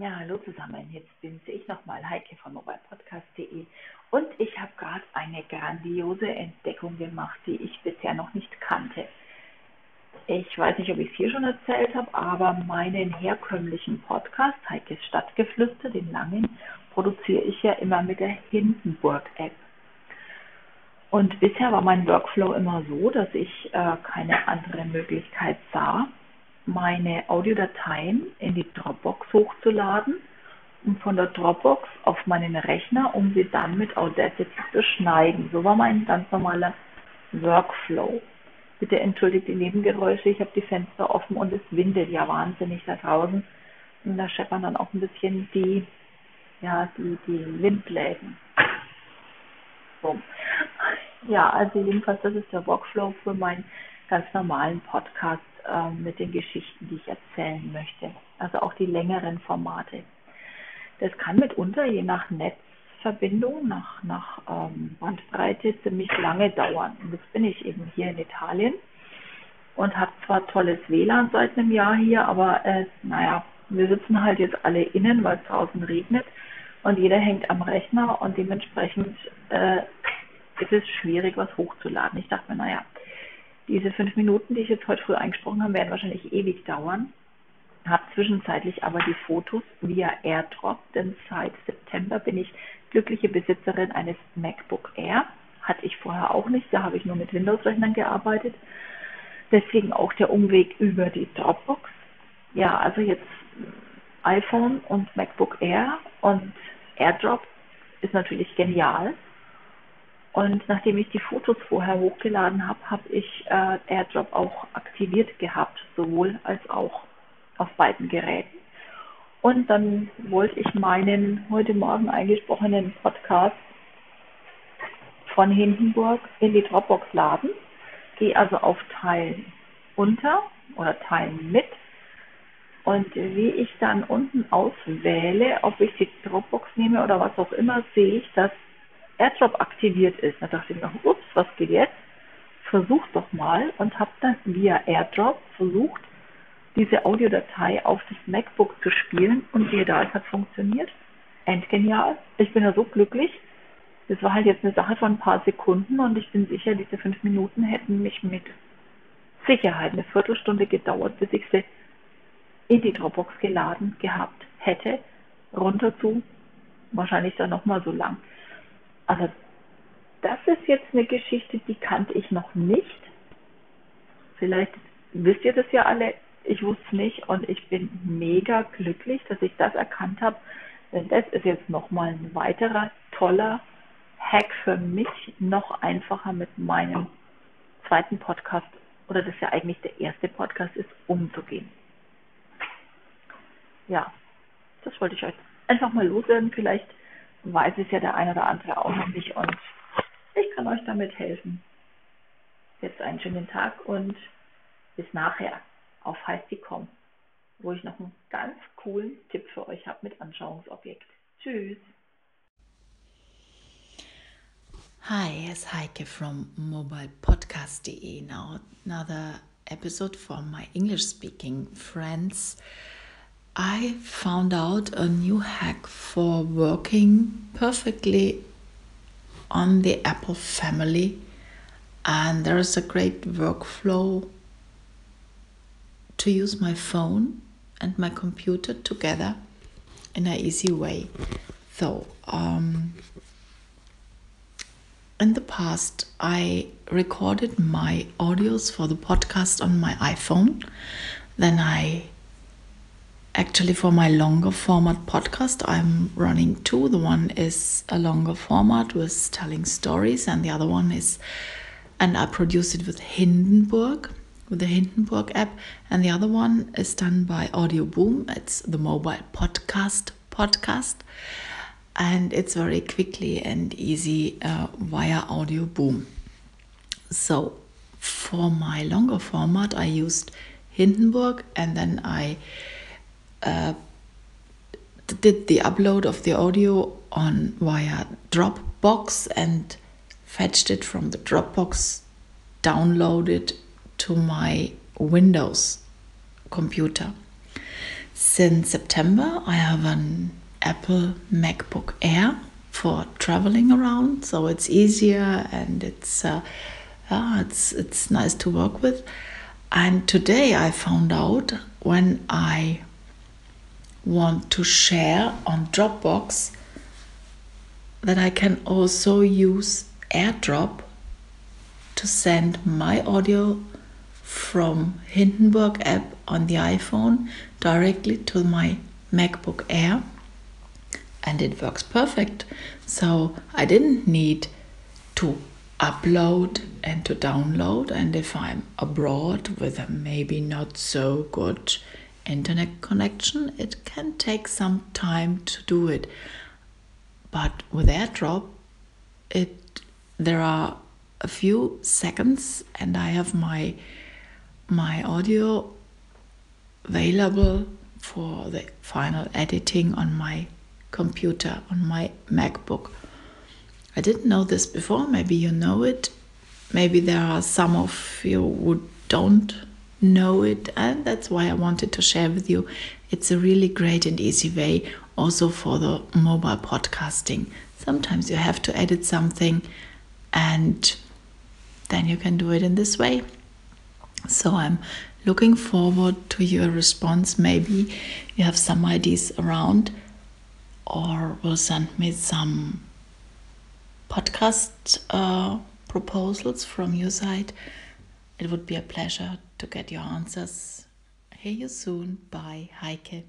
Ja, hallo zusammen. Jetzt bin's ich nochmal, Heike von mobilepodcast.de und ich habe gerade eine grandiose Entdeckung gemacht, die ich bisher noch nicht kannte. Ich weiß nicht, ob ich es hier schon erzählt habe, aber meinen herkömmlichen Podcast, Heikes Stadtgeflüster, den langen, produziere ich ja immer mit der Hindenburg-App. Und bisher war mein Workflow immer so, dass ich äh, keine andere Möglichkeit sah, meine Audiodateien in die Dropbox hochzuladen und von der Dropbox auf meinen Rechner, um sie dann mit Audacity zu schneiden. So war mein ganz normaler Workflow. Bitte entschuldigt die Nebengeräusche, ich habe die Fenster offen und es windet ja wahnsinnig da draußen. Und da scheppern dann auch ein bisschen die, ja, die, die Windläden. So. Ja, also jedenfalls, das ist der Workflow für meinen ganz normalen Podcast äh, mit den Geschichten, die ich erzählen möchte. Also auch die längeren Formate. Das kann mitunter je nach Netzverbindung, nach, nach ähm, Bandbreite ziemlich lange dauern. Und jetzt bin ich eben hier in Italien und habe zwar tolles WLAN seit einem Jahr hier, aber äh, naja, wir sitzen halt jetzt alle innen, weil es draußen regnet und jeder hängt am Rechner und dementsprechend äh, ist es schwierig, was hochzuladen. Ich dachte mir, naja, diese fünf Minuten, die ich jetzt heute früh eingesprochen habe, werden wahrscheinlich ewig dauern. Habe zwischenzeitlich aber die Fotos via AirDrop, denn seit September bin ich glückliche Besitzerin eines MacBook Air. Hatte ich vorher auch nicht, da habe ich nur mit Windows-Rechnern gearbeitet. Deswegen auch der Umweg über die Dropbox. Ja, also jetzt iPhone und MacBook Air und AirDrop ist natürlich genial. Und nachdem ich die Fotos vorher hochgeladen habe, habe ich äh, AirDrop auch aktiviert gehabt, sowohl als auch auf beiden Geräten. Und dann wollte ich meinen heute Morgen eingesprochenen Podcast von Hindenburg in die Dropbox laden. Gehe also auf Teilen unter oder Teilen mit. Und wie ich dann unten auswähle, ob ich die Dropbox nehme oder was auch immer, sehe ich, dass AirDrop aktiviert ist. Da dachte ich mir, ups, was geht jetzt? Versuch doch mal und habe dann via AirDrop versucht, diese Audiodatei auf das MacBook zu spielen und siehe da, es hat funktioniert. Endgenial. Ich bin ja so glücklich. Das war halt jetzt eine Sache von ein paar Sekunden und ich bin sicher, diese fünf Minuten hätten mich mit Sicherheit eine Viertelstunde gedauert, bis ich sie in die Dropbox geladen gehabt hätte. Runter zu, wahrscheinlich dann nochmal so lang. Also das ist jetzt eine Geschichte, die kannte ich noch nicht. Vielleicht wisst ihr das ja alle, ich wusste es nicht und ich bin mega glücklich, dass ich das erkannt habe. Denn das ist jetzt nochmal ein weiterer toller Hack für mich, noch einfacher mit meinem zweiten Podcast oder das ja eigentlich der erste Podcast ist, umzugehen. Ja, das wollte ich euch einfach mal loswerden. Vielleicht weiß es ja der eine oder andere auch noch nicht und ich kann euch damit helfen. Jetzt einen schönen Tag und bis nachher auf heißdi.com, wo ich noch einen ganz coolen Tipp für euch habe mit Anschauungsobjekt. Tschüss. Hi, it's Heike from mobilepodcast.de. Now, another episode from my English speaking friends. I found out a new hack for working perfectly on the Apple family, and there is a great workflow to use my phone and my computer together in an easy way. So, um, in the past, I recorded my audios for the podcast on my iPhone. Then I Actually, for my longer format podcast, I'm running two. The one is a longer format with telling stories, and the other one is, and I produce it with Hindenburg, with the Hindenburg app, and the other one is done by Audio Boom. It's the mobile podcast podcast, and it's very quickly and easy uh, via Audio Boom. So, for my longer format, I used Hindenburg, and then I uh, did the upload of the audio on via Dropbox and fetched it from the Dropbox, downloaded to my Windows computer. Since September, I have an Apple MacBook Air for traveling around, so it's easier and it's uh, uh, it's it's nice to work with. And today I found out when I want to share on Dropbox that I can also use AirDrop to send my audio from Hindenburg app on the iPhone directly to my MacBook Air and it works perfect. So I didn't need to upload and to download and if I'm abroad with a maybe not so good internet connection it can take some time to do it. But with airdrop it there are a few seconds and i have my my audio available for the final editing on my computer on my macbook. I didn't know this before maybe you know it. Maybe there are some of you who don't know it and that's why I wanted to share with you. It's a really great and easy way also for the mobile podcasting. Sometimes you have to edit something and then you can do it in this way. So I'm looking forward to your response. Maybe you have some ideas around or will send me some podcast uh, proposals from your side. It would be a pleasure to get your answers. Hear you soon. Bye, Heike.